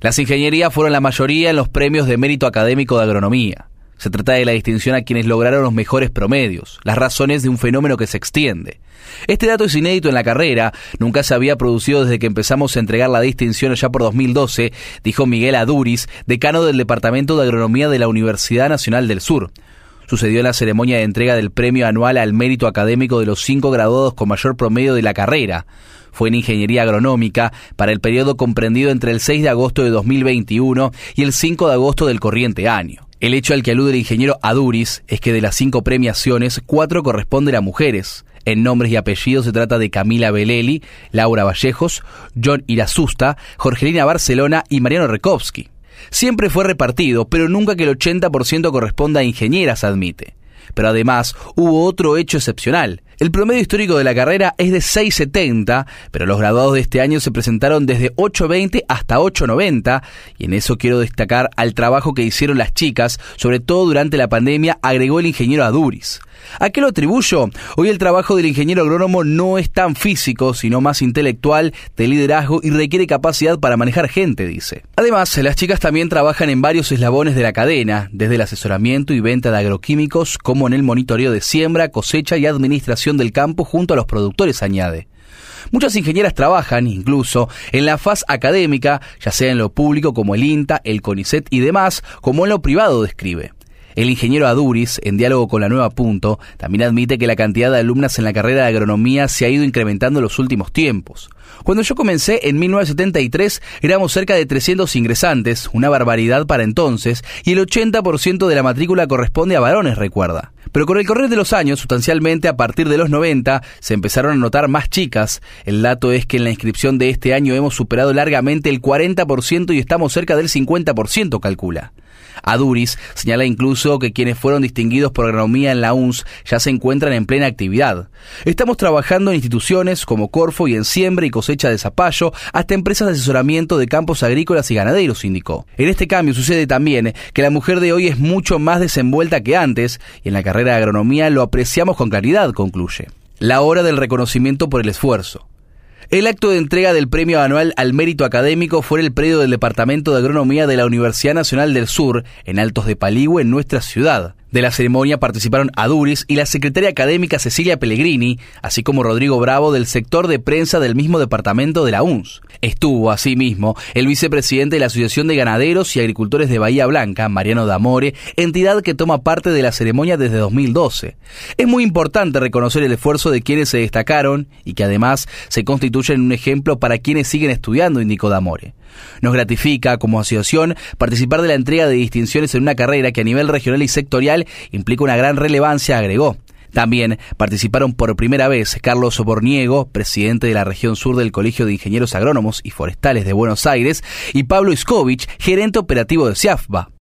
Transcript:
Las ingenierías fueron la mayoría en los premios de mérito académico de agronomía. Se trata de la distinción a quienes lograron los mejores promedios, las razones de un fenómeno que se extiende. Este dato es inédito en la carrera, nunca se había producido desde que empezamos a entregar la distinción allá por 2012, dijo Miguel Aduris, decano del Departamento de Agronomía de la Universidad Nacional del Sur. Sucedió en la ceremonia de entrega del premio anual al mérito académico de los cinco graduados con mayor promedio de la carrera. Fue en Ingeniería Agronómica para el periodo comprendido entre el 6 de agosto de 2021 y el 5 de agosto del corriente año. El hecho al que alude el ingeniero Aduris es que de las cinco premiaciones, cuatro corresponden a mujeres. En nombres y apellidos se trata de Camila Beleli, Laura Vallejos, John Irasusta, Jorgelina Barcelona y Mariano Rekowski. Siempre fue repartido, pero nunca que el 80% corresponda a ingenieras, admite. Pero además hubo otro hecho excepcional. El promedio histórico de la carrera es de 6.70, pero los graduados de este año se presentaron desde 8.20 hasta 8.90, y en eso quiero destacar al trabajo que hicieron las chicas, sobre todo durante la pandemia, agregó el ingeniero Aduris. ¿A qué lo atribuyo? Hoy el trabajo del ingeniero agrónomo no es tan físico, sino más intelectual, de liderazgo y requiere capacidad para manejar gente, dice. Además, las chicas también trabajan en varios eslabones de la cadena, desde el asesoramiento y venta de agroquímicos, como en el monitoreo de siembra, cosecha y administración del campo junto a los productores, añade. Muchas ingenieras trabajan, incluso, en la faz académica, ya sea en lo público como el INTA, el CONICET y demás, como en lo privado, describe. El ingeniero Aduris, en diálogo con la Nueva Punto, también admite que la cantidad de alumnas en la carrera de agronomía se ha ido incrementando en los últimos tiempos. Cuando yo comencé en 1973 éramos cerca de 300 ingresantes, una barbaridad para entonces, y el 80% de la matrícula corresponde a varones, recuerda. Pero con el correr de los años, sustancialmente a partir de los 90, se empezaron a notar más chicas. El dato es que en la inscripción de este año hemos superado largamente el 40% y estamos cerca del 50%, calcula. Aduris señala incluso que quienes fueron distinguidos por agronomía en la UNS ya se encuentran en plena actividad. Estamos trabajando en instituciones como Corfo y en siembra y cosecha de zapallo, hasta empresas de asesoramiento de campos agrícolas y ganaderos, indicó. En este cambio sucede también que la mujer de hoy es mucho más desenvuelta que antes y en la carrera de agronomía lo apreciamos con claridad, concluye. La hora del reconocimiento por el esfuerzo. El acto de entrega del premio anual al mérito académico fue el predio del Departamento de Agronomía de la Universidad Nacional del Sur, en Altos de Paligüe, en nuestra ciudad. De la ceremonia participaron Aduris y la secretaria académica Cecilia Pellegrini, así como Rodrigo Bravo del sector de prensa del mismo departamento de la UNS. Estuvo, asimismo, el vicepresidente de la Asociación de Ganaderos y Agricultores de Bahía Blanca, Mariano Damore, entidad que toma parte de la ceremonia desde 2012. Es muy importante reconocer el esfuerzo de quienes se destacaron y que además se constituyen un ejemplo para quienes siguen estudiando, indicó Damore. Nos gratifica, como asociación, participar de la entrega de distinciones en una carrera que a nivel regional y sectorial implica una gran relevancia, agregó. También participaron por primera vez Carlos Borniego, presidente de la región sur del Colegio de Ingenieros Agrónomos y Forestales de Buenos Aires, y Pablo Iskovich, gerente operativo de CIAFBA.